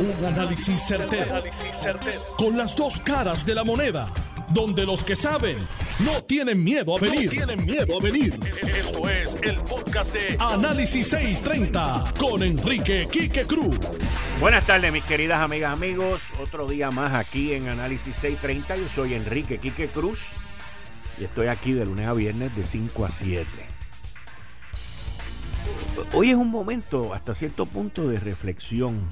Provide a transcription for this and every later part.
Un análisis certero, Con las dos caras de la moneda. Donde los que saben no tienen miedo a venir. tienen miedo a venir. Esto es el podcast de Análisis 630 con Enrique Quique Cruz. Buenas tardes, mis queridas amigas, amigos. Otro día más aquí en Análisis 630. Yo soy Enrique Quique Cruz y estoy aquí de lunes a viernes de 5 a 7. Hoy es un momento hasta cierto punto de reflexión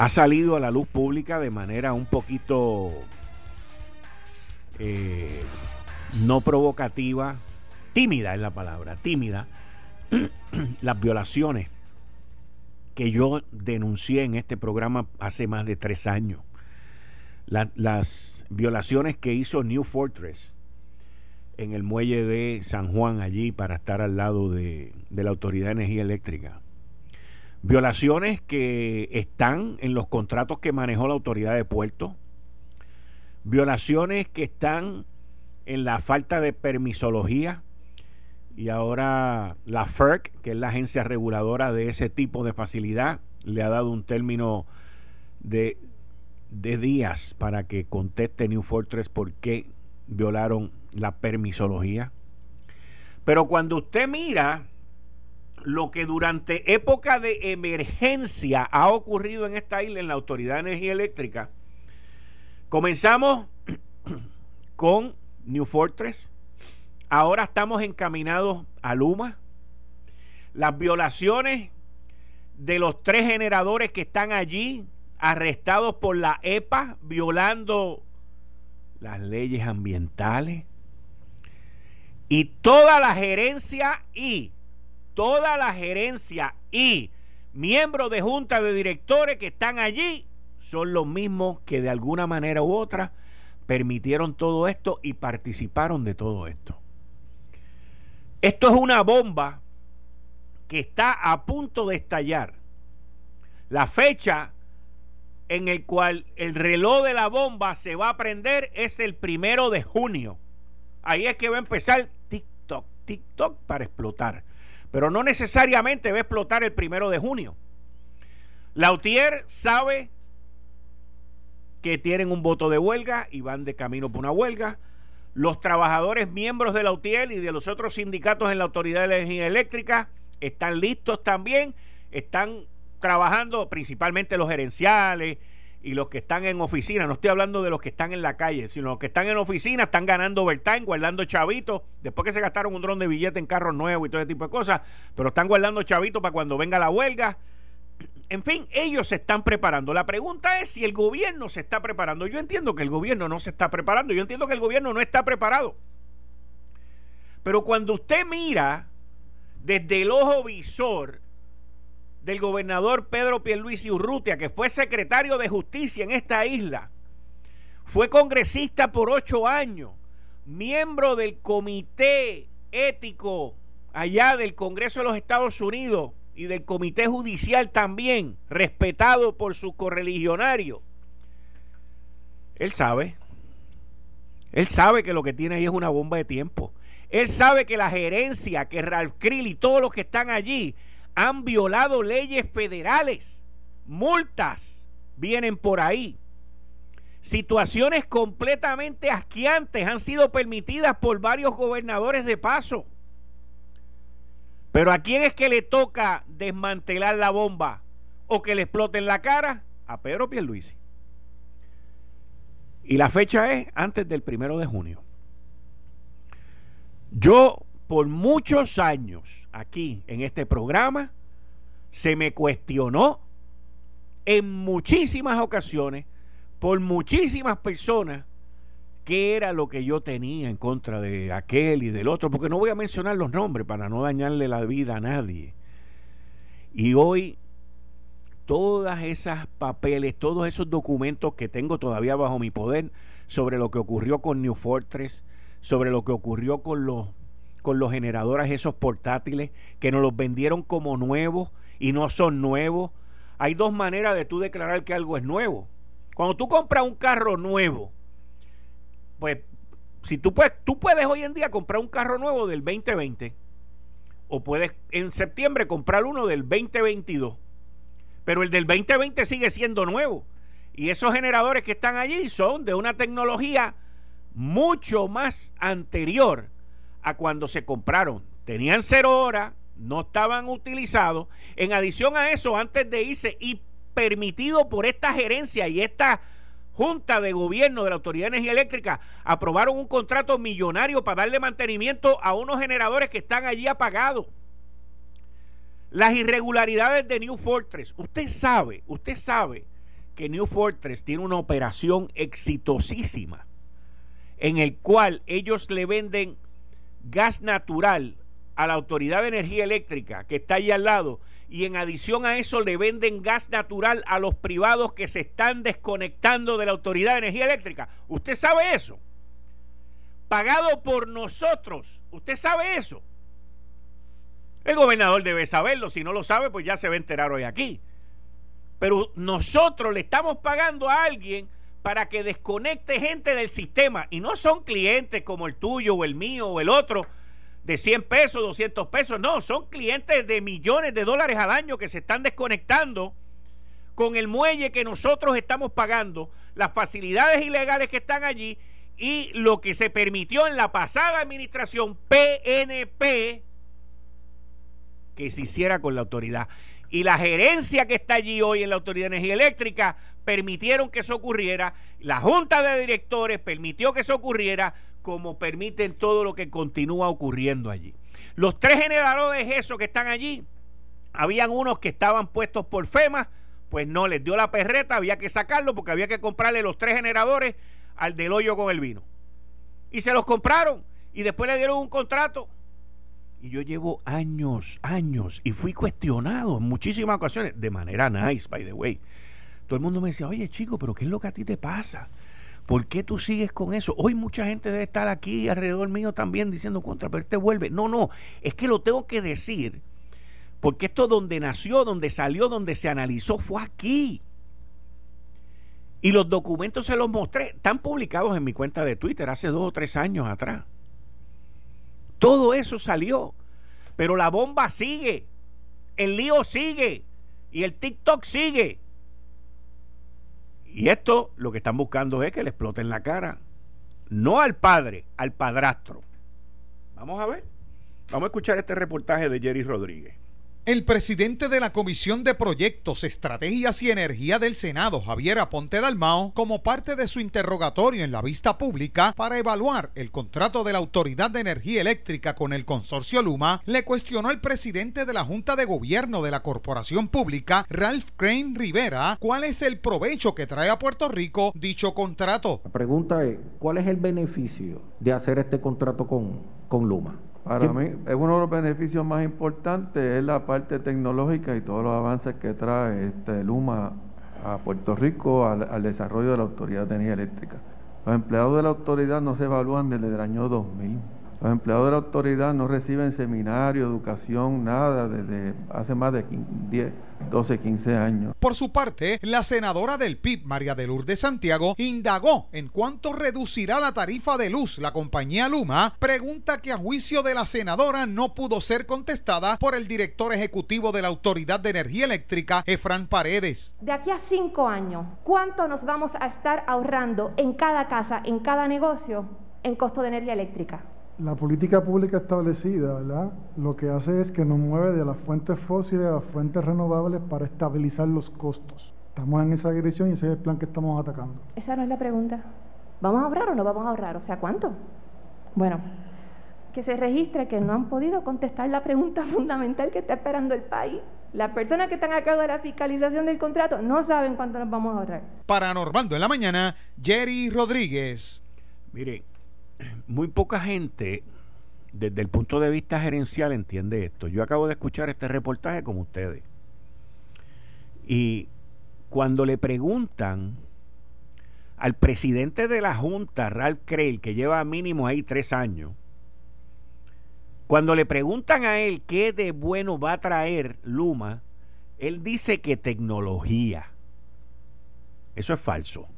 ha salido a la luz pública de manera un poquito eh, no provocativa, tímida es la palabra, tímida, las violaciones que yo denuncié en este programa hace más de tres años. las violaciones que hizo New Fortress en el muelle de San Juan allí para estar al lado de, de la Autoridad de Energía Eléctrica Violaciones que están en los contratos que manejó la autoridad de puerto. Violaciones que están en la falta de permisología. Y ahora la FERC, que es la agencia reguladora de ese tipo de facilidad, le ha dado un término de, de días para que conteste New Fortress por qué violaron la permisología. Pero cuando usted mira lo que durante época de emergencia ha ocurrido en esta isla, en la Autoridad de Energía Eléctrica, comenzamos con New Fortress, ahora estamos encaminados a Luma, las violaciones de los tres generadores que están allí, arrestados por la EPA, violando las leyes ambientales, y toda la gerencia y toda la gerencia y miembros de junta de directores que están allí son los mismos que de alguna manera u otra permitieron todo esto y participaron de todo esto. Esto es una bomba que está a punto de estallar. La fecha en el cual el reloj de la bomba se va a prender es el primero de junio. Ahí es que va a empezar TikTok, TikTok para explotar pero no necesariamente va a explotar el primero de junio. Lautier sabe que tienen un voto de huelga y van de camino por una huelga. Los trabajadores miembros de Lautier y de los otros sindicatos en la Autoridad de Energía Eléctrica están listos también, están trabajando principalmente los gerenciales, y los que están en oficina, no estoy hablando de los que están en la calle, sino los que están en oficina, están ganando overtime, guardando chavitos, después que se gastaron un dron de billete en carros nuevos y todo ese tipo de cosas, pero están guardando chavitos para cuando venga la huelga. En fin, ellos se están preparando. La pregunta es si el gobierno se está preparando. Yo entiendo que el gobierno no se está preparando, yo entiendo que el gobierno no está preparado. Pero cuando usted mira desde el ojo visor del gobernador Pedro Pierluisi Urrutia, que fue secretario de justicia en esta isla, fue congresista por ocho años, miembro del comité ético allá del Congreso de los Estados Unidos y del comité judicial también, respetado por sus correligionarios. Él sabe, él sabe que lo que tiene ahí es una bomba de tiempo. Él sabe que la gerencia, que Ralph Krill y todos los que están allí han violado leyes federales, multas vienen por ahí. Situaciones completamente asqueantes han sido permitidas por varios gobernadores de paso. Pero ¿a quién es que le toca desmantelar la bomba o que le explote en la cara? A Pedro Pierluisi. Y la fecha es antes del primero de junio. Yo por muchos años aquí en este programa se me cuestionó en muchísimas ocasiones por muchísimas personas qué era lo que yo tenía en contra de aquel y del otro, porque no voy a mencionar los nombres para no dañarle la vida a nadie. Y hoy todas esas papeles, todos esos documentos que tengo todavía bajo mi poder sobre lo que ocurrió con New Fortress, sobre lo que ocurrió con los con los generadores esos portátiles que nos los vendieron como nuevos y no son nuevos. Hay dos maneras de tú declarar que algo es nuevo. Cuando tú compras un carro nuevo, pues si tú puedes, tú puedes hoy en día comprar un carro nuevo del 2020 o puedes en septiembre comprar uno del 2022. Pero el del 2020 sigue siendo nuevo. Y esos generadores que están allí son de una tecnología mucho más anterior a cuando se compraron. Tenían cero horas, no estaban utilizados. En adición a eso, antes de irse y permitido por esta gerencia y esta Junta de Gobierno de la Autoridad de Energía Eléctrica aprobaron un contrato millonario para darle mantenimiento a unos generadores que están allí apagados. Las irregularidades de New Fortress. Usted sabe, usted sabe que New Fortress tiene una operación exitosísima en el cual ellos le venden gas natural a la Autoridad de Energía Eléctrica que está allí al lado y en adición a eso le venden gas natural a los privados que se están desconectando de la Autoridad de Energía Eléctrica. ¿Usted sabe eso? Pagado por nosotros. ¿Usted sabe eso? El gobernador debe saberlo. Si no lo sabe, pues ya se va a enterar hoy aquí. Pero nosotros le estamos pagando a alguien para que desconecte gente del sistema. Y no son clientes como el tuyo o el mío o el otro de 100 pesos, 200 pesos. No, son clientes de millones de dólares al año que se están desconectando con el muelle que nosotros estamos pagando, las facilidades ilegales que están allí y lo que se permitió en la pasada administración PNP que se hiciera con la autoridad. Y la gerencia que está allí hoy en la Autoridad de Energía Eléctrica permitieron que eso ocurriera. La Junta de Directores permitió que eso ocurriera como permiten todo lo que continúa ocurriendo allí. Los tres generadores de eso que están allí, habían unos que estaban puestos por FEMA, pues no les dio la perreta, había que sacarlo porque había que comprarle los tres generadores al del hoyo con el vino. Y se los compraron y después le dieron un contrato. Y yo llevo años, años, y fui cuestionado en muchísimas ocasiones, de manera nice, by the way. Todo el mundo me decía, oye chico, pero ¿qué es lo que a ti te pasa? ¿Por qué tú sigues con eso? Hoy mucha gente debe estar aquí alrededor mío también diciendo contra, pero te vuelve. No, no, es que lo tengo que decir. Porque esto donde nació, donde salió, donde se analizó, fue aquí. Y los documentos se los mostré. Están publicados en mi cuenta de Twitter hace dos o tres años atrás. Todo eso salió. Pero la bomba sigue. El lío sigue. Y el TikTok sigue. Y esto lo que están buscando es que le exploten la cara. No al padre, al padrastro. Vamos a ver. Vamos a escuchar este reportaje de Jerry Rodríguez. El presidente de la Comisión de Proyectos, Estrategias y Energía del Senado, Javier Aponte Dalmao, como parte de su interrogatorio en la vista pública para evaluar el contrato de la Autoridad de Energía Eléctrica con el consorcio Luma, le cuestionó al presidente de la Junta de Gobierno de la Corporación Pública, Ralph Crane Rivera, cuál es el provecho que trae a Puerto Rico dicho contrato. La pregunta es, ¿cuál es el beneficio de hacer este contrato con, con Luma? Para mí, es uno de los beneficios más importantes es la parte tecnológica y todos los avances que trae este Luma a Puerto Rico al, al desarrollo de la Autoridad de Energía Eléctrica. Los empleados de la autoridad no se evalúan desde el año 2000. Los empleados de la autoridad no reciben seminario, educación, nada desde hace más de 10, 12, 15 años. Por su parte, la senadora del PIB, María de Lourdes Santiago, indagó en cuánto reducirá la tarifa de luz la compañía Luma, pregunta que a juicio de la senadora no pudo ser contestada por el director ejecutivo de la Autoridad de Energía Eléctrica, Efran Paredes. De aquí a cinco años, ¿cuánto nos vamos a estar ahorrando en cada casa, en cada negocio, en costo de energía eléctrica? La política pública establecida, ¿verdad? Lo que hace es que nos mueve de las fuentes fósiles a las fuentes renovables para estabilizar los costos. Estamos en esa dirección y ese es el plan que estamos atacando. Esa no es la pregunta. ¿Vamos a ahorrar o no vamos a ahorrar? O sea, ¿cuánto? Bueno, que se registre que no han podido contestar la pregunta fundamental que está esperando el país. Las personas que están a cargo de la fiscalización del contrato no saben cuánto nos vamos a ahorrar. Para Normando en la mañana, Jerry Rodríguez. Mire, muy poca gente desde el punto de vista gerencial entiende esto. Yo acabo de escuchar este reportaje como ustedes. Y cuando le preguntan al presidente de la Junta, Ralph Kreil, que lleva mínimo ahí tres años, cuando le preguntan a él qué de bueno va a traer Luma, él dice que tecnología. Eso es falso.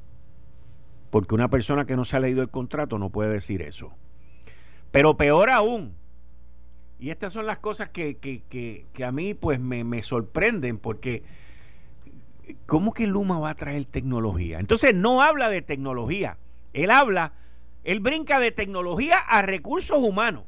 Porque una persona que no se ha leído el contrato no puede decir eso. Pero peor aún, y estas son las cosas que, a mí pues me, me sorprenden porque ¿cómo que Luma va a traer tecnología? Entonces no habla de tecnología, él habla, él brinca de tecnología a recursos humanos.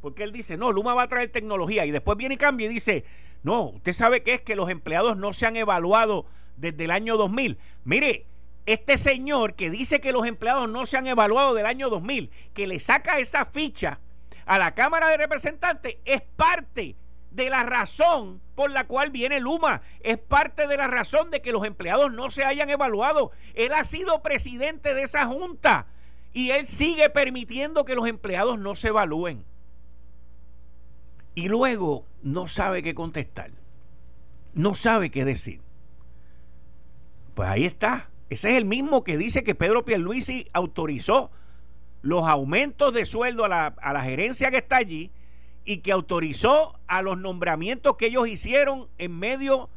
Porque él dice, no, Luma va a traer tecnología. Y después viene y cambia y dice, no, usted sabe que es que los empleados no se han evaluado desde el año 2000. Mire, este señor que dice que los empleados no se han evaluado del año 2000, que le saca esa ficha a la Cámara de Representantes, es parte de la razón por la cual viene Luma. Es parte de la razón de que los empleados no se hayan evaluado. Él ha sido presidente de esa junta y él sigue permitiendo que los empleados no se evalúen. Y luego no sabe qué contestar. No sabe qué decir. Pues ahí está. Ese es el mismo que dice que Pedro Pierluisi autorizó los aumentos de sueldo a la, a la gerencia que está allí y que autorizó a los nombramientos que ellos hicieron en medio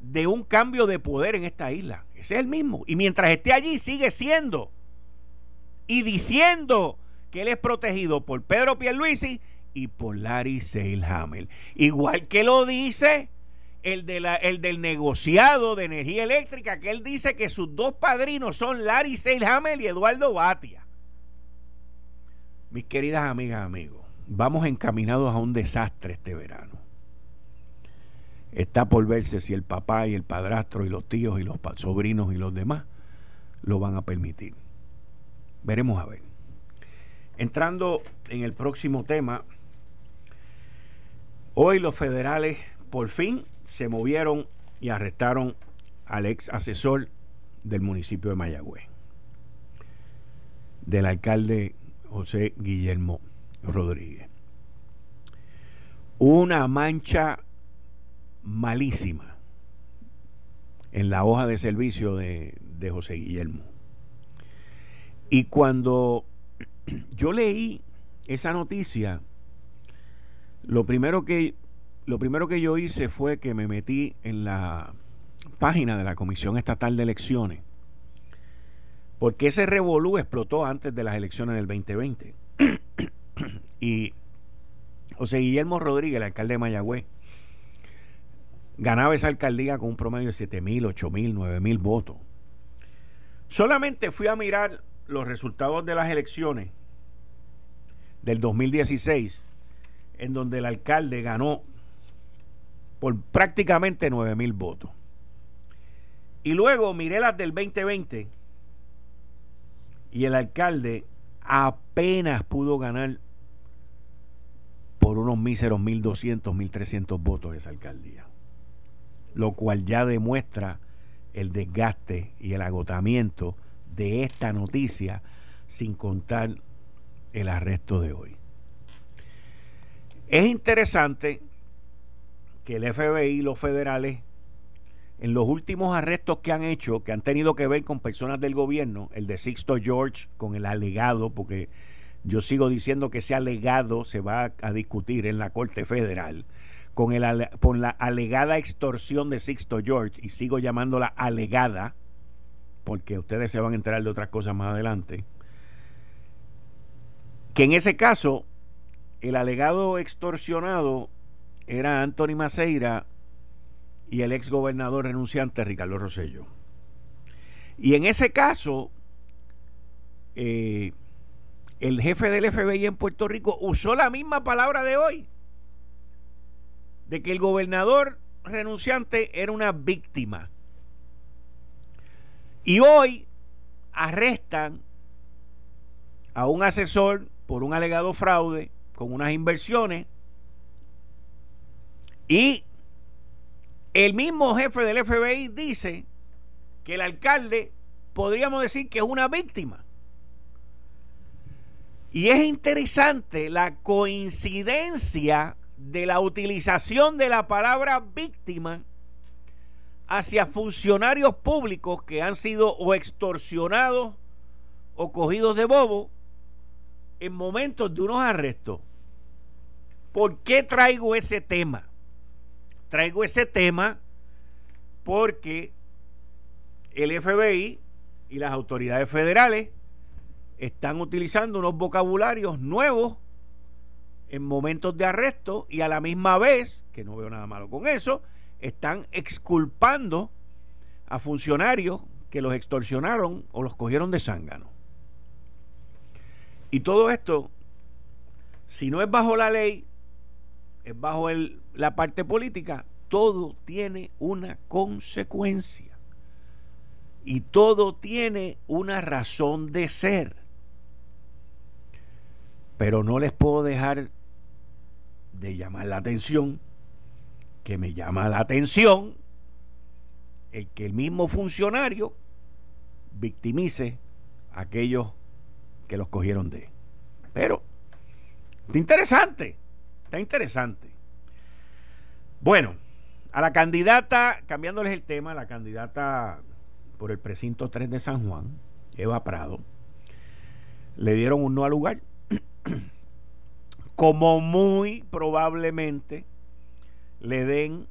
de un cambio de poder en esta isla. Ese es el mismo. Y mientras esté allí, sigue siendo y diciendo que él es protegido por Pedro Pierluisi y por Larry Seilhammer. Igual que lo dice el, de la, el del negociado de energía eléctrica, que él dice que sus dos padrinos son Larry Seilhammer y Eduardo Batia. Mis queridas amigas, amigos vamos encaminados a un desastre este verano. Está por verse si el papá y el padrastro y los tíos y los sobrinos y los demás lo van a permitir. Veremos a ver. Entrando en el próximo tema, hoy los federales por fin se movieron y arrestaron al ex asesor del municipio de Mayagüez, del alcalde José Guillermo Rodríguez. Una mancha malísima en la hoja de servicio de, de José Guillermo. Y cuando yo leí esa noticia, lo primero que lo primero que yo hice fue que me metí en la página de la Comisión Estatal de Elecciones, porque ese revolú explotó antes de las elecciones del 2020. y José Guillermo Rodríguez, el alcalde de Mayagüez, ganaba esa alcaldía con un promedio de 7 mil, 8 mil, 9 mil votos. Solamente fui a mirar los resultados de las elecciones del 2016, en donde el alcalde ganó por prácticamente 9 mil votos. Y luego miré las del 2020 y el alcalde apenas pudo ganar por unos míseros 1.200, 1.300 votos esa alcaldía. Lo cual ya demuestra el desgaste y el agotamiento de esta noticia sin contar el arresto de hoy. Es interesante que el FBI y los federales en los últimos arrestos que han hecho, que han tenido que ver con personas del gobierno, el de Sixto George con el alegado, porque yo sigo diciendo que ese alegado se va a, discutir en la Corte Federal, con, el, con la alegada extorsión de Sixto George, y sigo llamándola alegada, porque ustedes se van a enterar de otras cosas más adelante, que en ese caso el alegado extorsionado era Anthony Maceira y el ex gobernador renunciante Ricardo Rosello. Y en ese caso, eh, el jefe del FBI en Puerto Rico usó la misma palabra de hoy, de que el gobernador renunciante era una víctima. Y hoy arrestan a un asesor por un alegado fraude con unas inversiones y el mismo jefe del FBI dice que el alcalde podríamos decir que es una víctima. Y es interesante la coincidencia de la utilización de la palabra víctima hacia funcionarios públicos que han sido o extorsionados o cogidos de bobo en momentos de unos arrestos. ¿Por qué traigo ese tema? Traigo ese tema porque el FBI y las autoridades federales están utilizando unos vocabularios nuevos en momentos de arresto y a la misma vez, que no veo nada malo con eso, están exculpando a funcionarios que los extorsionaron o los cogieron de zángano. Y todo esto, si no es bajo la ley, bajo la parte política, todo tiene una consecuencia. Y todo tiene una razón de ser. Pero no les puedo dejar de llamar la atención, que me llama la atención el que el mismo funcionario victimice a aquellos que los cogieron de. Pero, interesante, está interesante. Bueno, a la candidata, cambiándoles el tema, la candidata por el precinto 3 de San Juan, Eva Prado, le dieron un no al lugar. Como muy probablemente le den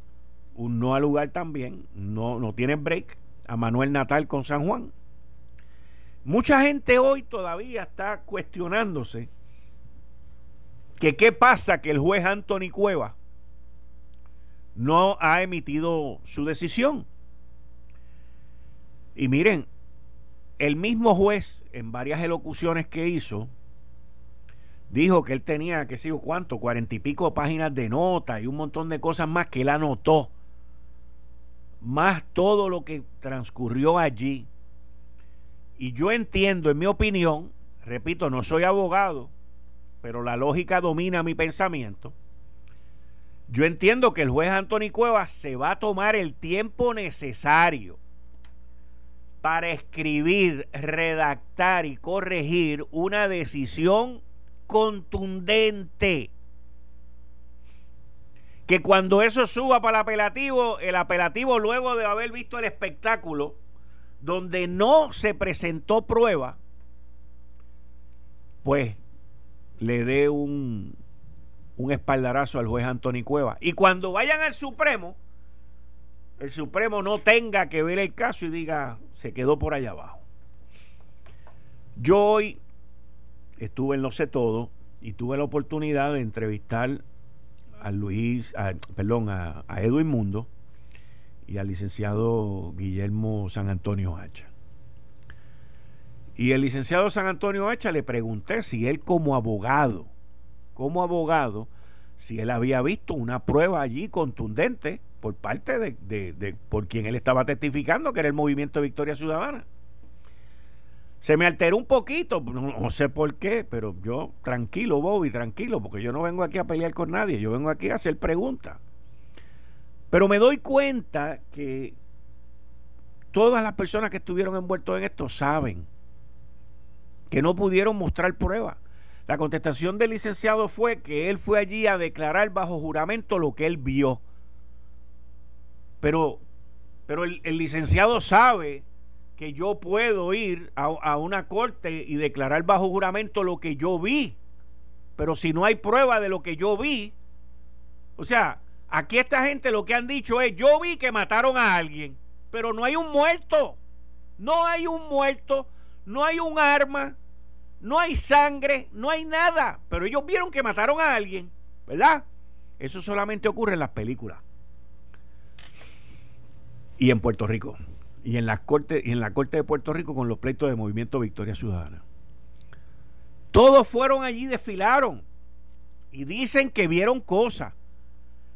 un no al lugar también, no, no tienen break, a Manuel Natal con San Juan. Mucha gente hoy todavía está cuestionándose que qué pasa que el juez Anthony Cueva no ha emitido su decisión. Y miren, el mismo juez en varias elocuciones que hizo dijo que él tenía, qué sé yo cuánto, cuarenta y pico páginas de nota y un montón de cosas más que él anotó, más todo lo que transcurrió allí. Y yo entiendo, en mi opinión, repito, no soy abogado, pero la lógica domina mi pensamiento yo entiendo que el juez Anthony Cuevas se va a tomar el tiempo necesario para escribir, redactar y corregir una decisión contundente. Que cuando eso suba para el apelativo, el apelativo luego de haber visto el espectáculo, donde no se presentó prueba, pues le dé un, un espaldarazo al juez Anthony Cueva. Y cuando vayan al Supremo, el Supremo no tenga que ver el caso y diga, se quedó por allá abajo. Yo hoy estuve en Lo Sé Todo y tuve la oportunidad de entrevistar a Luis, perdón, a, a Edwin Mundo y al licenciado Guillermo San Antonio Hacha. Y el licenciado San Antonio Hacha le pregunté si él como abogado como abogado si él había visto una prueba allí contundente por parte de, por quien él estaba testificando, que era el movimiento de Victoria Ciudadana. Se me alteró un poquito, no, sé por qué, pero yo tranquilo, Bobby, tranquilo, porque yo no vengo aquí a pelear con nadie, yo vengo aquí a hacer preguntas. Pero me doy cuenta que todas las personas que estuvieron envueltos en esto saben que no pudieron mostrar pruebas. La contestación del licenciado fue que él fue allí a declarar bajo juramento lo que él vio. Pero, pero el, licenciado sabe que yo puedo ir a, a, una corte y declarar bajo juramento lo que yo vi. Pero si no hay prueba de lo que yo vi, o sea, aquí esta gente lo que han dicho es, yo vi que mataron a alguien, pero no hay un muerto, no hay un muerto, no hay un arma, no hay sangre, no hay nada, pero ellos vieron que mataron a alguien, ¿verdad? Eso solamente ocurre en las películas. Y en Puerto Rico. Y en, las cortes, y en la Corte de Puerto Rico con los pleitos de Movimiento Victoria Ciudadana. Todos fueron allí, desfilaron. Y dicen que vieron cosas.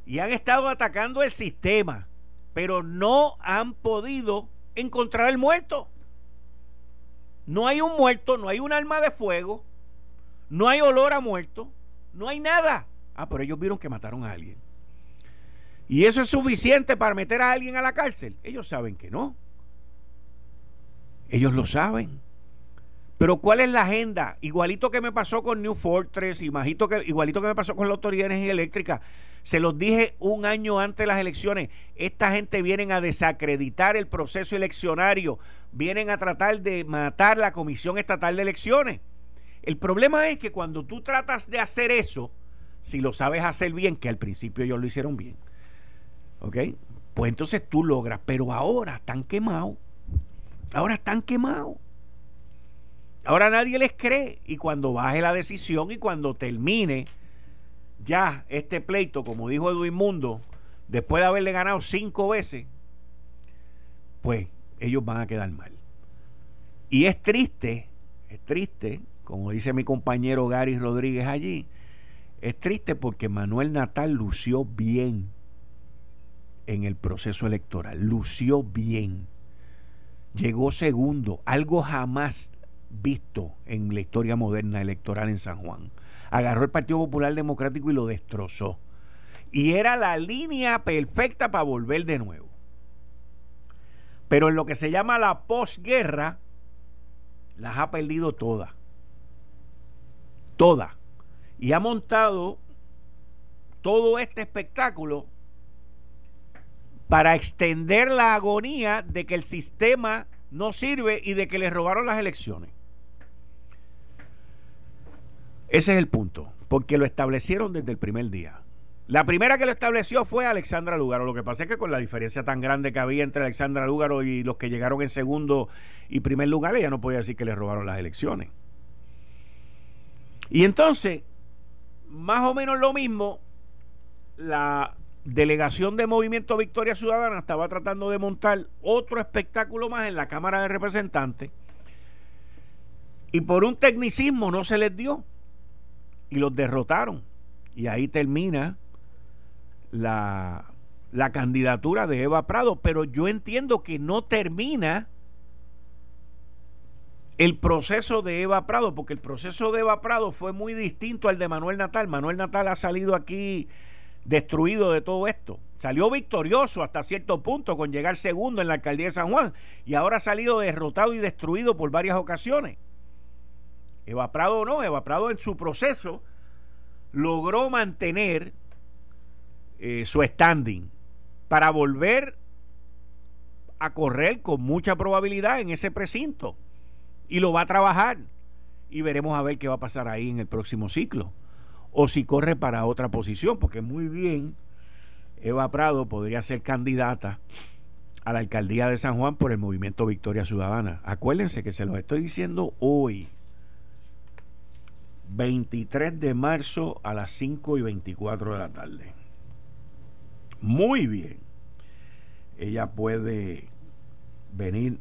Y han estado atacando el sistema. Pero no han podido encontrar el muerto. No hay un muerto, no hay un arma de fuego, no hay olor a muerto, no hay nada. Ah, pero ellos vieron que mataron a alguien. ¿Y eso es suficiente para meter a alguien a la cárcel? Ellos saben que no. Ellos lo saben. Pero ¿cuál es la agenda? Igualito que me pasó con New Fortress, igualito que, igualito que me pasó con la Autoridad de Energía Eléctrica. Se los dije un año antes de las elecciones. Esta gente vienen a desacreditar el proceso eleccionario. Vienen a tratar de matar la Comisión Estatal de Elecciones. El problema es que cuando tú tratas de hacer eso, si lo sabes hacer bien, que al principio ellos lo hicieron bien, ¿ok? Pues entonces tú logras. Pero ahora están quemados. Ahora están quemados. Ahora nadie les cree y cuando baje la decisión y cuando termine ya este pleito, como dijo Edwin Mundo, después de haberle ganado cinco veces, pues ellos van a quedar mal. Y es triste, es triste, como dice mi compañero Gary Rodríguez allí, es triste porque Manuel Natal lució bien en el proceso electoral, lució bien, llegó segundo, algo jamás visto en la historia moderna electoral en San Juan. Agarró el Partido Popular Democrático y lo destrozó. Y era la línea perfecta para volver de nuevo. Pero en lo que se llama la posguerra, las ha perdido todas. Todas. Y ha montado todo este espectáculo para extender la agonía de que el sistema no sirve y de que le robaron las elecciones. Ese es el punto, porque lo establecieron desde el primer día. La primera que lo estableció fue Alexandra Lúgaro. Lo que pasa es que con la diferencia tan grande que había entre Alexandra Lúgaro y los que llegaron en segundo y primer lugar, ella no podía decir que le robaron las elecciones. Y entonces, más o menos lo mismo, la delegación de Movimiento Victoria Ciudadana estaba tratando de montar otro espectáculo más en la Cámara de Representantes y por un tecnicismo no se les dio y los derrotaron. Y ahí termina la, la candidatura de Eva Prado, pero yo entiendo que no termina el proceso de Eva Prado, porque el proceso de Eva Prado fue muy distinto al de Manuel Natal. Manuel Natal ha salido aquí destruido de todo esto. Salió victorioso hasta cierto punto con llegar segundo en la alcaldía de San Juan y ahora ha salido derrotado y destruido por varias ocasiones. Eva Prado no, Eva Prado en su proceso logró mantener eh, su standing para volver a correr con mucha probabilidad en ese precinto. Y lo va a trabajar. Y veremos a ver qué va a pasar ahí en el próximo ciclo. O si corre para otra posición, porque muy bien Eva Prado podría ser candidata a la alcaldía de San Juan por el movimiento Victoria Ciudadana. Acuérdense que se lo estoy diciendo hoy. 23 de marzo a las 5 y 24 de la tarde muy bien, ella puede venir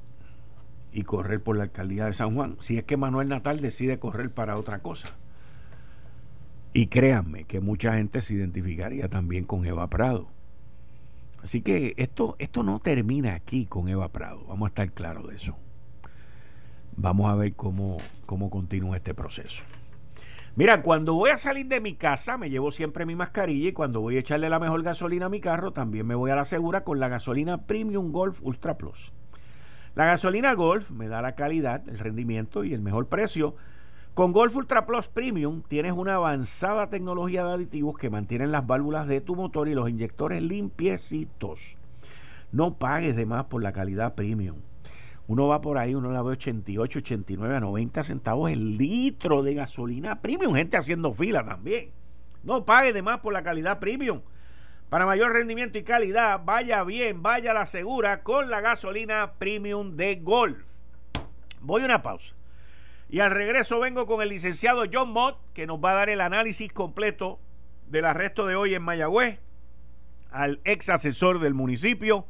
y correr por la alcaldía de San Juan, si es que Manuel Natal decide correr para otra cosa. Y créanme que mucha gente se identificaría también con Eva Prado. Así que esto, esto no termina aquí con Eva Prado, vamos a estar claros de eso. Vamos a ver cómo, cómo continúa este proceso. Mira, cuando voy a salir de mi casa me llevo siempre mi mascarilla y cuando voy a echarle la mejor gasolina a mi carro también me voy a la segura con la gasolina Premium Golf Ultra Plus. La gasolina Golf me da la calidad, el rendimiento y el mejor precio. Con Golf Ultra Plus Premium tienes una avanzada tecnología de aditivos que mantienen las válvulas de tu motor y los inyectores limpiecitos. No pagues de más por la calidad premium. Uno va por ahí, uno la ve 88, 89 a 90 centavos el litro de gasolina premium. Gente haciendo fila también. No pague de más por la calidad premium. Para mayor rendimiento y calidad, vaya bien, vaya la segura con la gasolina premium de Golf. Voy a una pausa. Y al regreso vengo con el licenciado John Mott, que nos va a dar el análisis completo del arresto de hoy en Mayagüez, al ex asesor del municipio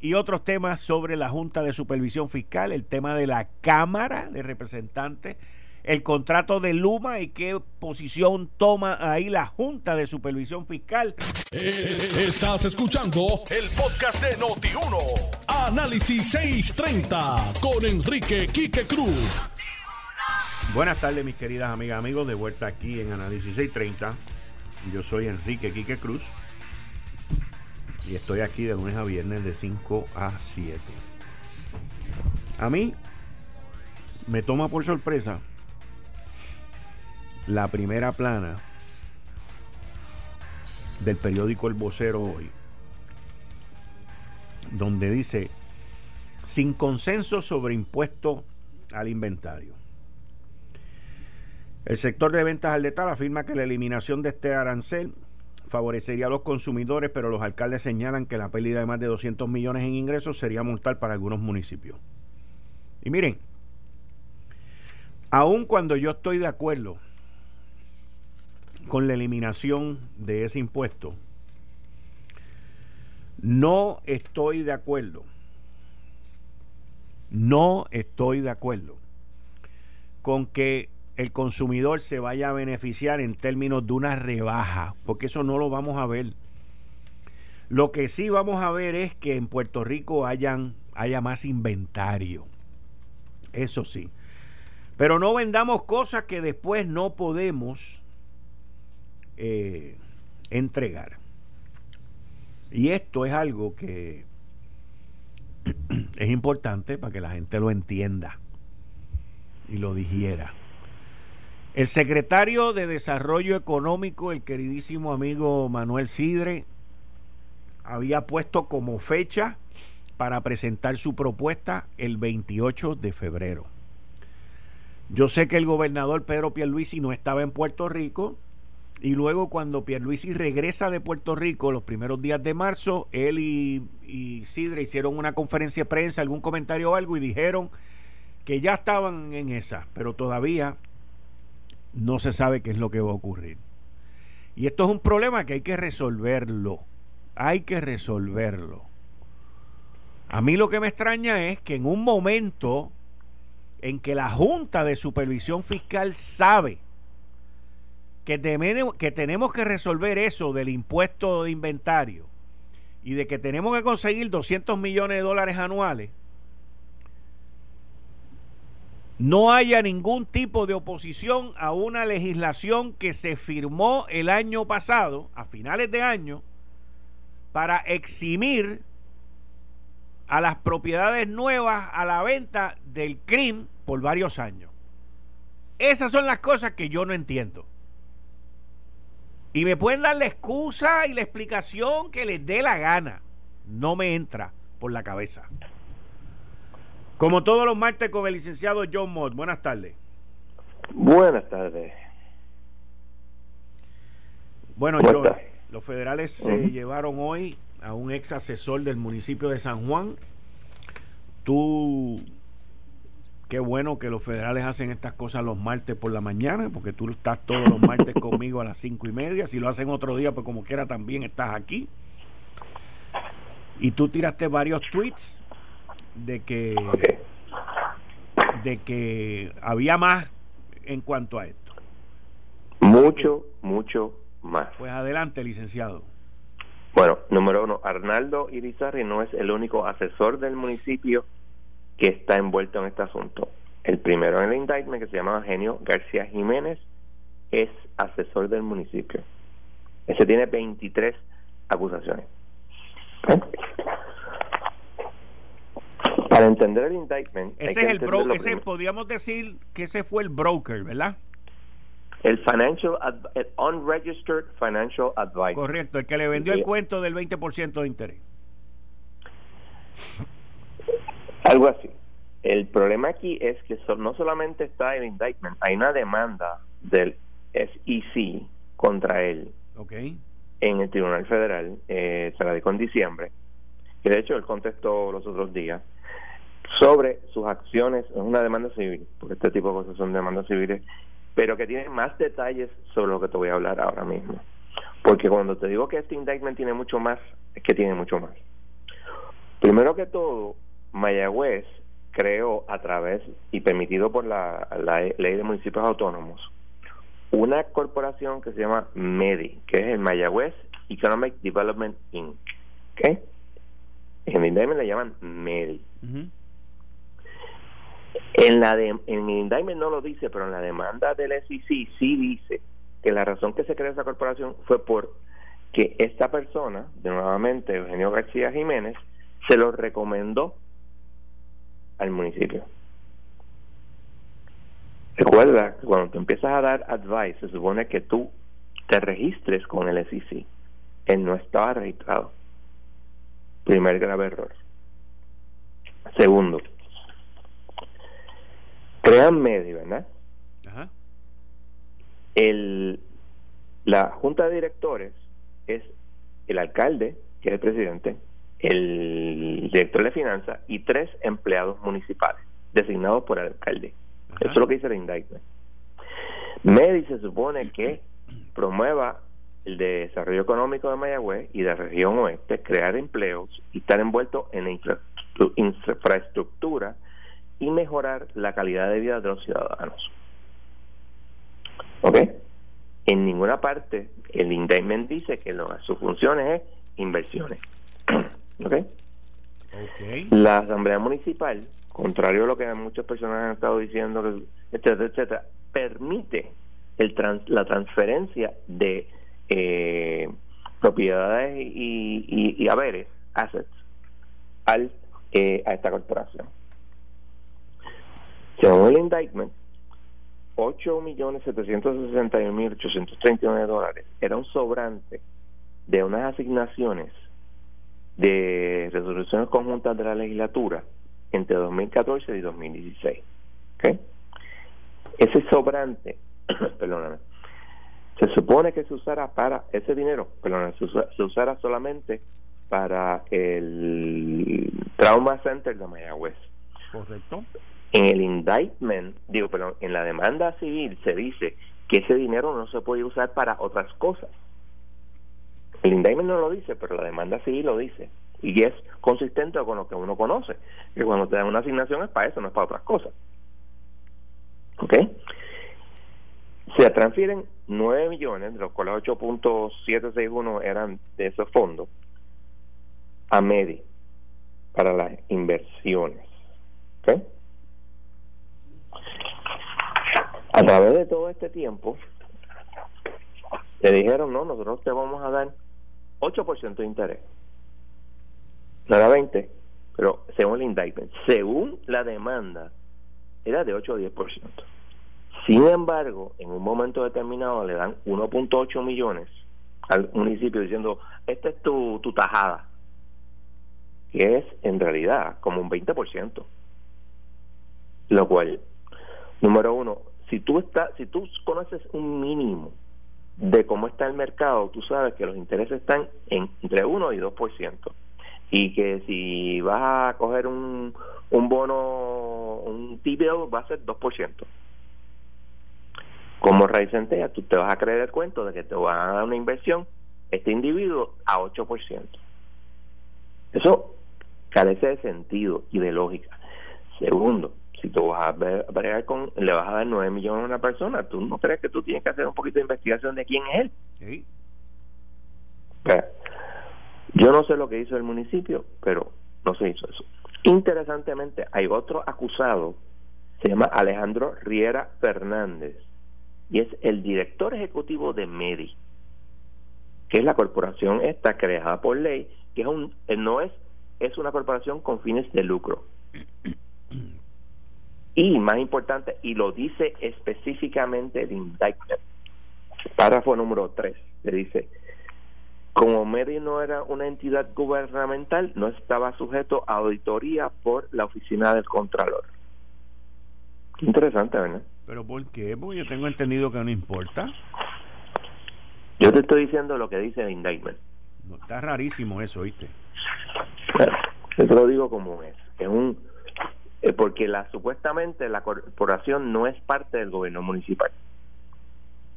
y otros temas sobre la Junta de Supervisión Fiscal, el tema de la Cámara de Representantes, el contrato de Luma y qué posición toma ahí la Junta de Supervisión Fiscal. Eh, estás escuchando el podcast de Noti1. Análisis 630 con Enrique Quique Cruz. Buenas tardes, mis queridas amigas, amigos, de vuelta aquí en Análisis 630. Yo soy Enrique Quique Cruz y estoy aquí de lunes a viernes de 5 a 7. A mí me toma por sorpresa la primera plana del periódico El Vocero hoy, donde dice, sin consenso sobre impuesto al inventario. El sector de ventas al detalle afirma que la eliminación de este arancel favorecería a los consumidores, pero los alcaldes señalan que la pérdida de más de 200 millones en ingresos sería mortal para algunos municipios. Y miren, aun cuando yo estoy de acuerdo con la eliminación de ese impuesto, no estoy de acuerdo No estoy de acuerdo con que el consumidor se vaya a beneficiar en términos de una rebaja, porque eso no lo vamos a ver. Lo que sí vamos a ver es que en Puerto Rico hayan, haya más inventario. Eso sí. Pero no vendamos cosas que después no podemos eh, entregar. Y esto es algo que es importante para que la gente lo entienda y lo digiera. El secretario de Desarrollo Económico, el queridísimo amigo Manuel Sidre, había puesto como fecha para presentar su propuesta el 28 de febrero. Yo sé que el gobernador Pedro Pierluisi no estaba en Puerto Rico y luego cuando Pierluisi regresa de Puerto Rico los primeros días de marzo, él y, Sidre hicieron una conferencia de prensa, algún comentario o algo y dijeron que ya estaban en esa, pero todavía no se sabe qué es lo que va a ocurrir. Y esto es un problema que hay que resolverlo. Hay que resolverlo. A mí lo que me extraña es que en un momento en que la Junta de Supervisión Fiscal sabe que, que tenemos que resolver eso del impuesto de inventario y de que tenemos que conseguir 200 millones de dólares anuales, no haya ningún tipo de oposición a una legislación que se firmó el año pasado, a finales de año, para eximir a las propiedades nuevas a la venta del CRIM por varios años. Esas son las cosas que yo no entiendo. Y me pueden dar la excusa y la explicación que les dé la gana. No me entra por la cabeza. Como todos los martes con el licenciado John Mott. Buenas tardes. Buenas tardes. Bueno, John, los federales se llevaron hoy a un ex asesor del municipio de San Juan. Tú, qué bueno que los federales hacen estas cosas los martes por la mañana, porque tú estás todos los martes conmigo a las cinco y media. Si lo hacen otro día, pues como quiera también estás aquí. Y tú tiraste varios tweets de que de que había más en cuanto a esto. Mucho, mucho más. Pues adelante, licenciado. Bueno, número uno, Arnaldo Irizarry no es el único asesor del municipio que está envuelto en este asunto. El primero en el indictment, que se llama Genio García Jiménez, es asesor del municipio. Ese tiene 23 acusaciones. ¿Eh? Para entender el indictment. Ese es el broker, ese podríamos decir que ese fue el broker, ¿verdad? El financial, el unregistered financial advisor. Correcto, el que le vendió el cuento del 20% de interés. Algo así. El problema aquí es que no solamente está el indictment, hay una demanda del SEC contra él. Okay. En el Tribunal Federal, eh, se radicó en diciembre, que de hecho él contestó los otros días sobre sus acciones, es una demanda civil, porque este tipo de cosas son demandas civiles, pero que tiene más detalles sobre lo que te voy a hablar ahora mismo. Porque cuando te digo que este indictment tiene mucho más, es que tiene mucho más. Primero que todo, Mayagüez creó a través y permitido por la, ley de municipios autónomos una corporación que se llama MEDI, que es el Mayagüez Economic Development Inc. ¿Okay? En el indictment le llaman MEDI. En, la de, en el indictment no lo dice, pero en la demanda del SEC sí dice que la razón que se creó esa corporación fue por que esta persona, de nuevamente Eugenio García Jiménez, se lo recomendó al municipio. Recuerda que cuando tú empiezas a dar advice, se supone que tú te registres con el SEC. Él no estaba registrado. Primer grave error. Segundo, crean medio, ¿verdad? Ajá. El, la junta de directores es el alcalde, que es el presidente, el director de finanzas y tres empleados municipales designados por el alcalde. Eso es lo que dice el indictment. MEDI se supone que promueva el desarrollo económico de Mayagüez y de la región oeste, crear empleos y estar envuelto en la infraestructura y mejorar la calidad de vida de los ciudadanos. ¿Ok? En ninguna parte el indictment dice que lo, su función es inversiones. ¿Ok? La Asamblea Municipal, contrario a lo que muchas personas han estado diciendo, etcétera, etcétera, permite el la transferencia de eh, propiedades y, y, haberes, assets, al, eh, a esta corporación. Según el indictment, 8.761.839 dólares era un sobrante de unas asignaciones de resoluciones conjuntas de la legislatura entre 2014 y 2016. Ese sobrante, perdóname, se supone que se usara para ese dinero, perdóname, se, usara solamente para el Trauma Center de Mayagüez. Correcto. En el indictment, digo, perdón, en la demanda civil se dice que ese dinero no se puede usar para otras cosas. El indictment no lo dice, pero la demanda civil lo dice. Y es consistente con lo que uno conoce. Que cuando te dan una asignación es para eso, no es para otras cosas. ¿Ok? Se transfieren 9 millones, de los cuales 8.761 eran de esos fondos, a MEDI para las inversiones. ¿Ok? A través de todo este tiempo, le dijeron, no, nosotros te vamos a dar 8% de interés. No era 20, pero según el indictment, según la demanda, era de 8 a 10%. Sin embargo, en un momento determinado le dan 1.8 millones al municipio diciendo, esta es tu, tu tajada, que es en realidad como un 20%. Lo cual, número uno, si tú, estás, si tú conoces un mínimo de cómo está el mercado, tú sabes que los intereses están en, entre 1 y 2%. Y que si vas a coger un, un bono, un T-bill, va a ser 2%. Como raíz centella, tú te vas a creer el cuento de que te van a dar una inversión, este individuo, a 8%. Eso carece de sentido y de lógica. Segundo, si tú vas a bregar con, le vas a dar 9 millones a una persona, ¿tú no crees que tú tienes que hacer un poquito de investigación de quién es él? yo no sé lo que hizo el municipio, pero no se hizo eso. Interesantemente, hay otro acusado, se llama Alejandro Riera Fernández, y es el director ejecutivo de MEDI, que es la corporación esta creada por ley, que es un, eh, no es, es una corporación con fines de lucro. Y más importante, y lo dice específicamente el indictment, párrafo número 3, le dice, como Medi no era una entidad gubernamental, no estaba sujeto a auditoría por la oficina del Contralor. Qué interesante, ¿verdad? ¿Pero por qué? Porque yo tengo entendido que no importa. Yo te estoy diciendo lo que dice el indictment. está rarísimo eso, ¿viste? eso lo digo como es. Es un eh, porque la supuestamente la corporación no es parte del gobierno municipal.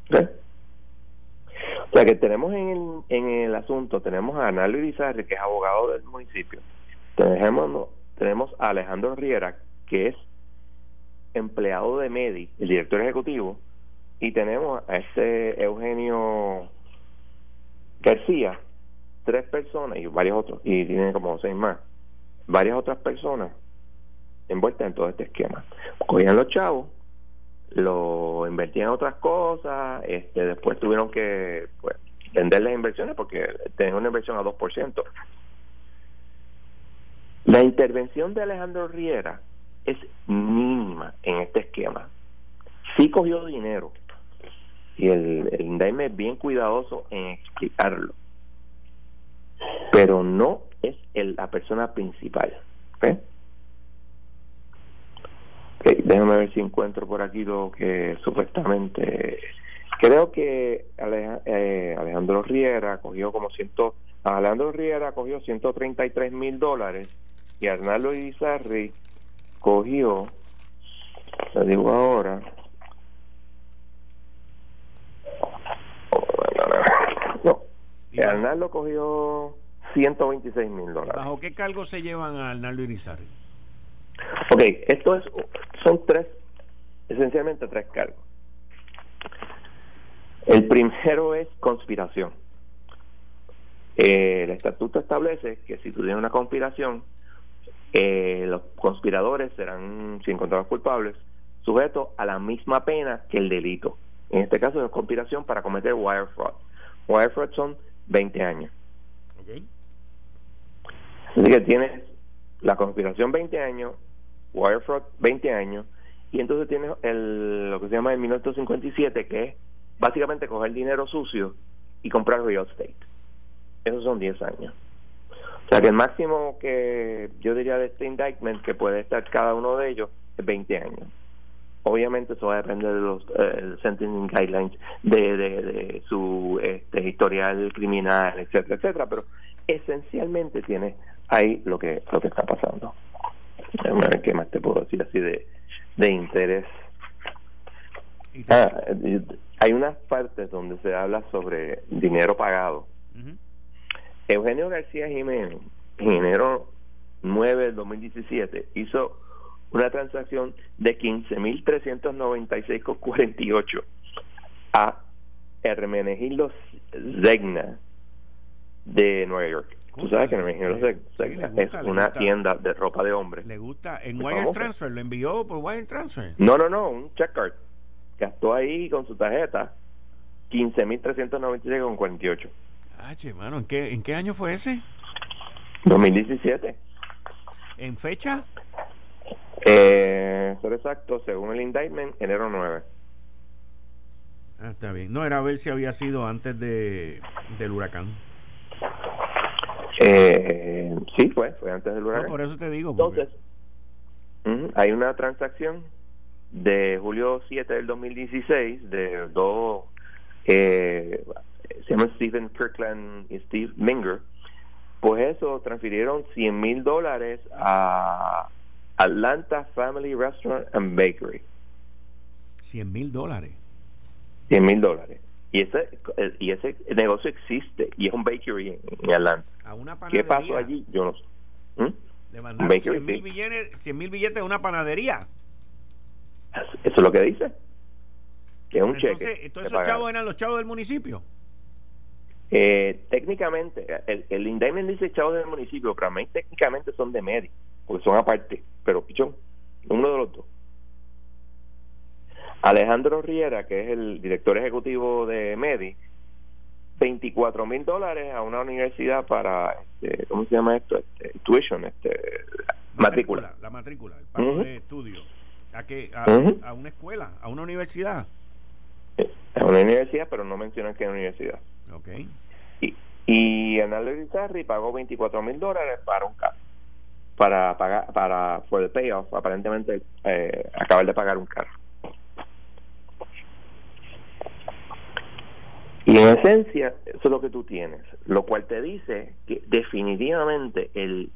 O sea que tenemos en el, en el asunto, tenemos a Analio Irizarri, que es abogado del municipio, tenemos, tenemos a Alejandro Riera, que es empleado de MEDI, el director ejecutivo, y tenemos a ese Eugenio García, tres personas y varios otros, y tiene como seis más, varias otras personas envuelta en todo este esquema. Cogían los chavos, lo invertían en otras cosas, este, después tuvieron que pues, vender las inversiones porque tenían una inversión a 2%. La intervención de Alejandro Riera es mínima en este esquema. Sí cogió dinero y el, el indictment es bien cuidadoso en explicarlo, pero no es el, la persona principal. ¿okay? Déjame ver si encuentro por aquí lo que supuestamente creo que eh, Alejandro Riera cogió como ciento Alejandro Riera cogió 133 mil dólares y Arnaldo Izarri cogió le digo ahora no Arnaldo cogió 126 mil dólares ¿Bajo qué cargo se llevan a Arnaldo Irizarri? Ok, esto es, son tres, esencialmente tres cargos. El primero es conspiración. el estatuto establece que si tú tienes una conspiración, eh, los conspiradores serán, si encontrados culpables, sujetos a la misma pena que el delito. En este caso es conspiración para cometer wire fraud. Wire fraud son 20 años. Okay. Así que tienes la conspiración 20 años, wire fraud 20 años, y entonces tienes el, lo que se llama el 1957, que es básicamente coger dinero sucio y comprar real estate. Esos son 10 años. O sea que el máximo que yo diría de este indictment que puede estar cada uno de ellos es 20 años. Obviamente eso va a depender de los eh, sentencing guidelines, de, de, su este, historial criminal, etcétera, etcétera, pero esencialmente tiene ahí lo que lo que está pasando. Qué más te puedo decir así de, de interés. Ah, hay unas partes donde se habla sobre dinero pagado. Eugenio García Jiménez, en enero 9 del 2017, hizo una transacción de 15.396,48 a Hermenegildo Zegna de Nueva York. Tú sabes que Hermenegildo Zegna es una tienda de ropa de hombre. ¿Le gusta? ¿En Wire Transfer? ¿Lo envió por Wire Transfer? No, no, no, un check card. Gastó ahí con su tarjeta 15.396,48. Ah, che, mano, ¿en qué, ¿en qué año fue ese? 2017. ¿En fecha? Eh, ser exacto, según el indictment, enero 9. Ah, está bien. No, era a ver si había sido antes de, del huracán. Eh, sí, fue, fue antes del huracán. por eso te digo. Entonces, hay una transacción de julio 7 del 2016 de dos, eh, se llama Stephen Kirkland y Steve Minger, pues eso transfirieron 100 mil dólares a Atlanta Family Restaurant and Bakery. 100 mil dólares. 100 mil dólares. Y ese, y ese negocio existe y es un bakery en, Atlanta. ¿Qué pasó allí? Yo no sé. ¿Mm? Le mandaron 100 mil billetes, billetes de una panadería. Eso es lo que dice. Que es un cheque. Entonces, esos chavos eran los chavos del municipio. Eh, técnicamente, el, el indictment dice chavos del municipio, pero a mí técnicamente son de medio porque son aparte, pero pichón, uno de los dos. Alejandro Riera, que es el director ejecutivo de MEDI, 24 mil dólares a una universidad para, este, ¿cómo se llama esto? Este, tuition, este, matrícula. La matrícula, el pago de estudio. ¿A, qué? A, una escuela? ¿A una universidad? Eh, a una universidad, pero no mencionan qué universidad. Ok. Y, y Analy pagó 24 mil dólares para un caso para pagar para for the payoff aparentemente eh, acabar de pagar un carro y en esencia eso es lo que tú tienes lo cual te dice que definitivamente el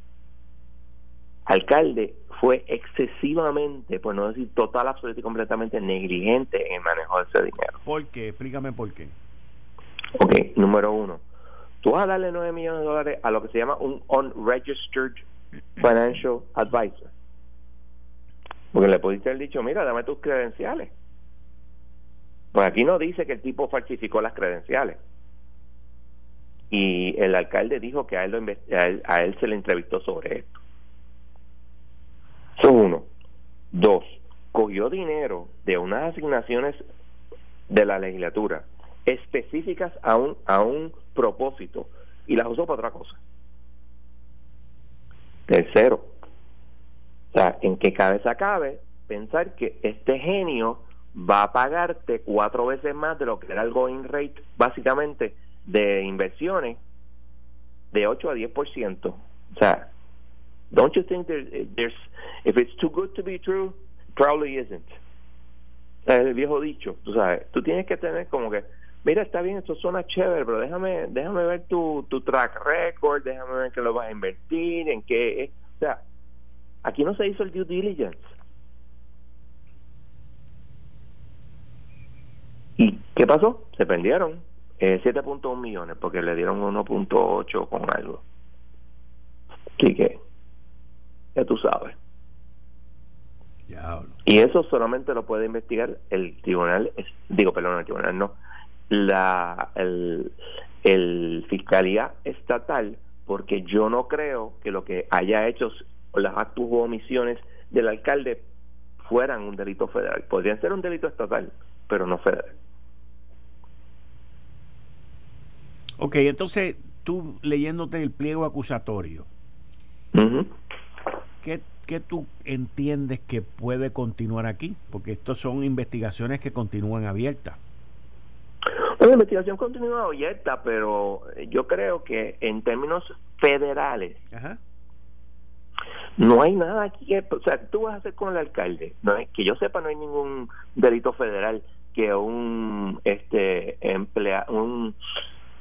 alcalde fue excesivamente por no decir total absolutamente y completamente negligente en el manejo de ese dinero ¿por qué? explícame por qué ok número uno tú vas a darle 9 millones de dólares a lo que se llama un unregistered financial advisor. Porque le pudiste haber dicho, mira, dame tus credenciales. Pues aquí no dice que el tipo falsificó las credenciales. Y el alcalde dijo que a él, a él, se le entrevistó sobre esto. Eso uno. Dos, cogió dinero de unas asignaciones de la legislatura específicas a un, a un propósito y las usó para otra cosa. Tercero, o sea, en qué cabeza cabe pensar que este genio va a pagarte cuatro veces más de lo que era el going rate, básicamente, de inversiones de 8 a 10%. O sea, don't you think there's, if it's too good to be true, probably isn't. El viejo dicho, tú sabes, tú tienes que tener como que mira, está bien, esto suena chévere, pero déjame, déjame ver tu, tu track record, déjame ver qué lo vas a invertir, en qué, o sea, aquí no se hizo el due diligence. ¿Y qué pasó? Se perdieron eh, 7.1 millones porque le dieron 1.8 con algo. Así que, ya tú sabes. Y eso solamente lo puede investigar el tribunal, digo, perdón, el tribunal no, la el, el fiscalía estatal, porque yo no creo que lo que haya hecho las actos o omisiones del alcalde fueran un delito federal. Podrían ser un delito estatal, pero no federal. Ok, entonces tú leyéndote el pliego acusatorio, ¿qué, ¿qué, tú entiendes que puede continuar aquí? Porque estas son investigaciones que continúan abiertas. la investigación continúa abierta, pero yo creo que en términos federales, no hay nada aquí que, o sea, tú vas a hacer con el alcalde, no es que yo sepa no hay ningún delito federal que un este emplea un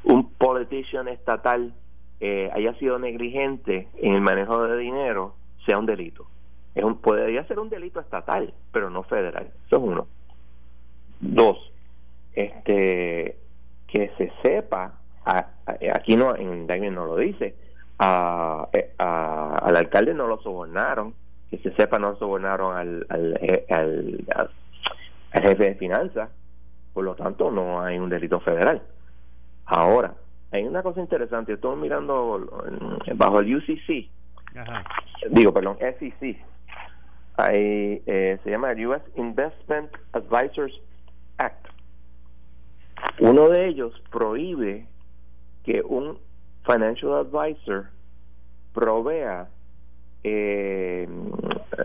un politician estatal eh, haya sido negligente en el manejo de dinero sea un delito. Es un, podría ser un delito estatal, pero no federal. Eso es uno. Dos, este que se sepa, aquí no en David no lo dice, eh, a, al alcalde no lo sobornaron, que se sepa no sobornaron al, al, al, al jefe de finanzas, por lo tanto no hay un delito federal. Ahora, hay una cosa interesante, estoy mirando bajo el UCC, digo, perdón, SEC, hay, eh, se llama el US Investment Advisors Act. Uno de ellos prohíbe que un financial advisor provea eh,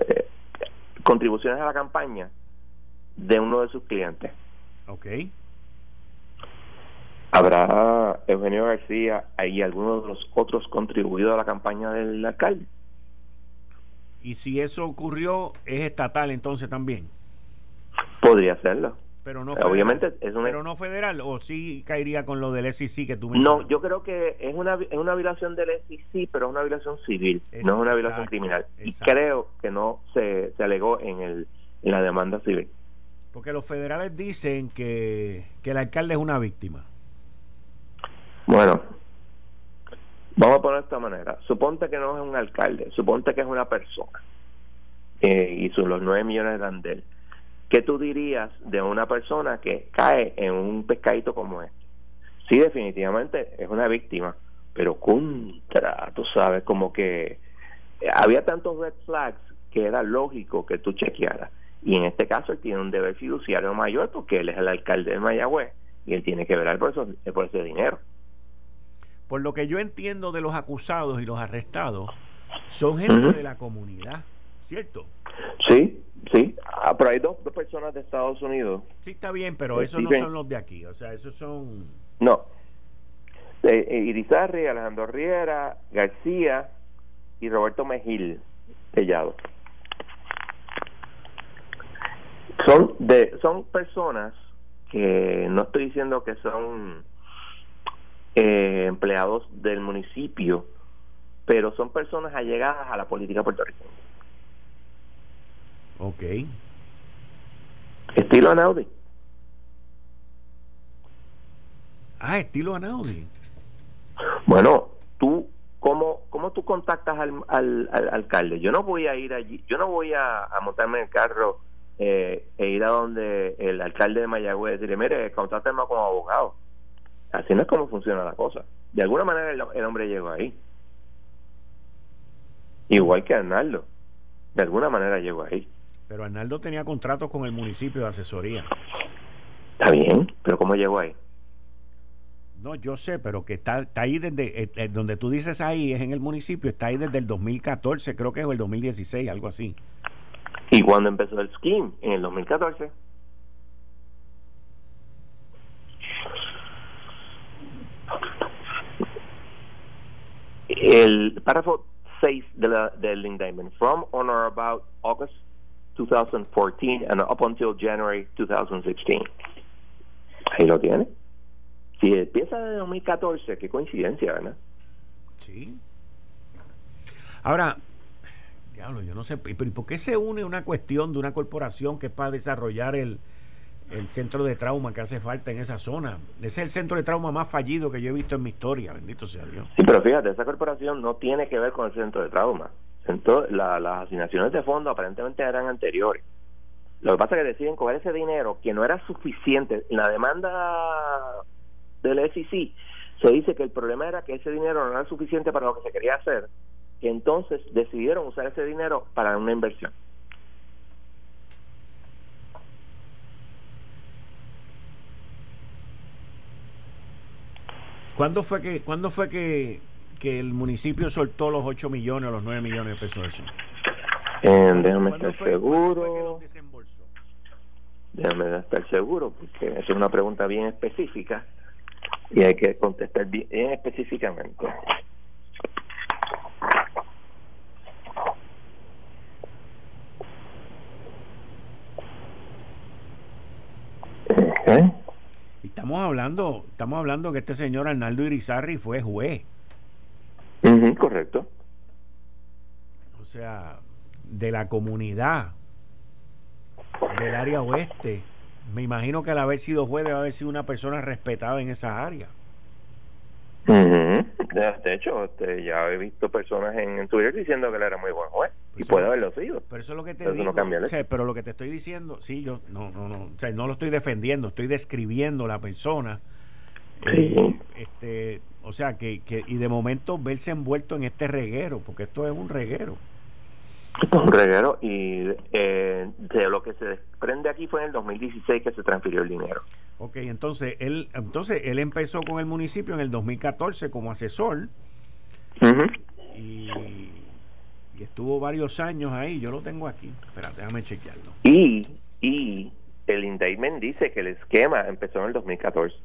eh, contribuciones a la campaña de uno de sus clientes. Okay habrá Eugenio García y algunos de los otros contribuidos a la campaña del alcalde. Y si eso ocurrió, ¿es estatal entonces también? Podría serlo. Pero no Obviamente es Pero no federal, o sí caería con lo del SEC que tú No, yo creo que es una, es una violación del SEC, pero es una violación civil, no es una violación criminal. Y creo que no se, se alegó en, el, en la demanda civil. Porque los federales dicen que, que el alcalde es una víctima. Bueno, vamos a poner de esta manera. Suponte que no es un alcalde, suponte que es una persona eh, y son los nueve millones de Andel. ¿Qué tú dirías de una persona que cae en un pescadito como este? Sí, definitivamente es una víctima, pero contra, tú sabes, como que había tantos red flags que era lógico que tú chequearas. Y en este caso él tiene un deber fiduciario mayor porque él es el alcalde de Mayagüez y él tiene que velar por, eso, por ese dinero. Por lo que yo entiendo de los acusados y los arrestados, son gente de la comunidad, ¿cierto? Sí, sí. Ah, pero hay dos, personas de Estados Unidos. Sí, está bien, pero esos no son los de aquí. O sea, esos son. No. Eh, eh, Irizarri, Alejandro Riera, García y Roberto Mejil Tellado. Son, de, son personas que no estoy diciendo que son eh, empleados del municipio, pero son personas allegadas a la política puertorriqueña. Ok. Estilo Anaudi. Ah, estilo Anaudi. Bueno, tú, ¿cómo, cómo tú contactas al, al, alcalde? Yo no voy a ir allí, yo no voy a, montarme en el carro eh, e ir a donde el alcalde de Mayagüez y decirle, mire, contácteme como abogado. Así no es como funciona la cosa. De alguna manera el, hombre llegó ahí. Igual que Arnaldo. De alguna manera llegó ahí. Pero Arnaldo tenía contratos con el municipio de asesoría. Está bien, pero ¿cómo llegó ahí? No, yo sé, pero que está, está ahí desde, eh, eh, donde tú dices ahí, es en el municipio, está ahí desde el 2014, creo que es el 2016, algo así. ¿Y cuándo empezó el scheme? En el 2014. El párrafo 6 de la, del indictment, from on or about August 2014 and up until January 2016. Ahí lo tiene. Si empieza de 2014, qué coincidencia, ¿verdad? Sí. Ahora, diablo, yo no sé, ¿pero por qué se une una cuestión de una corporación que es para desarrollar el, el centro de trauma que hace falta en esa zona. Ese es el centro de trauma más fallido que yo he visto en mi historia, bendito sea Dios. Sí, pero fíjate, esa corporación no tiene que ver con el centro de trauma. Entonces, las asignaciones de fondo aparentemente eran anteriores. Lo que pasa es que deciden coger ese dinero que no era suficiente. En la demanda del SEC se dice que el problema era que ese dinero no era suficiente para lo que se quería hacer, que entonces decidieron usar ese dinero para una inversión. ¿Cuándo fue que, ¿cuándo fue que, que el municipio soltó los 8 millones o los 9 millones de pesos de eso? Eh, déjame estar seguro. Déjame estar seguro, porque es una pregunta bien específica y hay que contestar bien, específicamente. Y estamos hablando, estamos hablando que este señor Arnaldo Irizarri fue juez. correcto. O sea, de la comunidad del área oeste. Me imagino que al haber sido juez debe haber sido una persona respetada en esa área. De hecho, este, ya he visto personas en, Twitter diciendo que él era muy buen juez y puede haberlo sido. Pero eso es lo que te digo. pero lo que te estoy diciendo, sí, yo no, no, no, o sea, no lo estoy defendiendo, estoy describiendo la persona. Eh, este, o sea, que, que, y de momento verse envuelto en este reguero, porque esto es un reguero. Un reguero y eh, de lo que se desprende aquí fue en el 2016 que se transfirió el dinero. Ok, entonces él, entonces él empezó con el municipio en el 2014 como asesor y, estuvo varios años ahí. Yo lo tengo aquí. Espera, déjame chequearlo. Y, y el indictment dice que el esquema empezó en el 2014.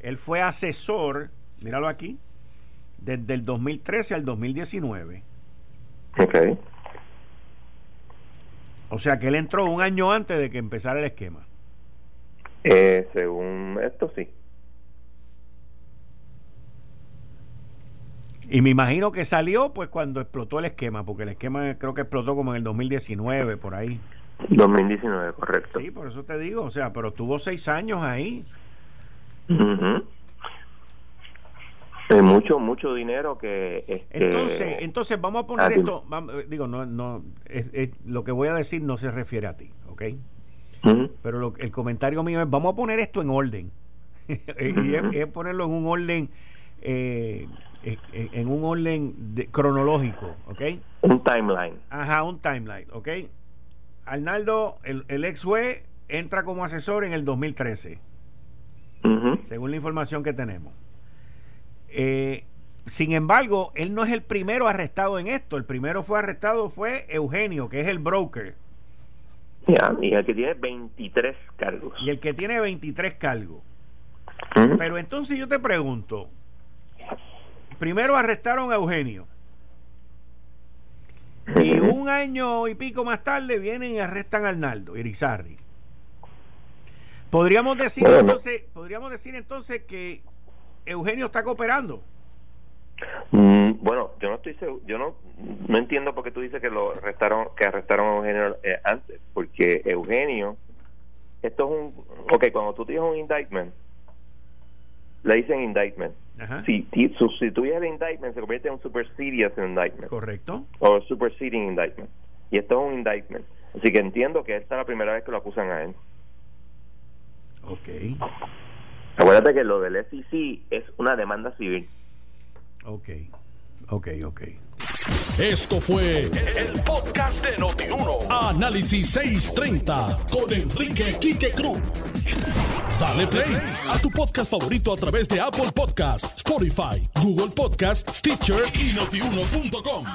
Él fue asesor, míralo aquí, desde el 2013 al 2019. Ok. O sea que él entró un año antes de que empezara el esquema. Eh, según esto, sí. Y me imagino que salió pues cuando explotó el esquema, porque el esquema creo que explotó como en el 2019, por ahí. 2019, correcto. Sí, por eso te digo, o sea, pero tuvo seis años ahí. Es mucho, mucho dinero que... Este, entonces, entonces vamos a poner esto, eh, digo, no, no, es, lo que voy a decir no se refiere a ti, ¿ok? Pero el comentario mío es, vamos a poner esto en orden. y es, ponerlo en un orden, eh, eh, en un orden cronológico, ¿ok? Un timeline. Ajá, un timeline, ¿ok? Arnaldo, el, el ex juez, entra como asesor en el 2013, según la información que tenemos. Eh, sin embargo, él no es el primero arrestado en esto. El primero fue arrestado fue Eugenio, que es el broker. y el que tiene 23 cargos. Y el que tiene 23 cargos. Pero entonces yo te pregunto, primero arrestaron a Eugenio. Y un año y pico más tarde vienen y arrestan a Arnaldo Irizarri. Podríamos decir entonces, podríamos decir entonces que Eugenio está cooperando. Mm, bueno, yo no estoy yo no, no entiendo por qué tú dices que lo arrestaron, que arrestaron a Eugenio eh, antes, porque Eugenio, esto es un, ok, cuando tú tienes un indictment, le dicen indictment. Si, si sustituyes el indictment, se convierte en un supersedious indictment. Correcto. O superseding indictment. Y esto es un indictment. Así que entiendo que esta es la primera vez que lo acusan a él. Ok. Acuérdate que lo del SEC es una demanda civil. Ok, ok, ok. Esto fue el, podcast de Notiuno. Análisis 630 con Enrique Quique Cruz. Dale play a tu podcast favorito a través de Apple Podcasts, Spotify, Google Podcasts, Stitcher y notiuno.com.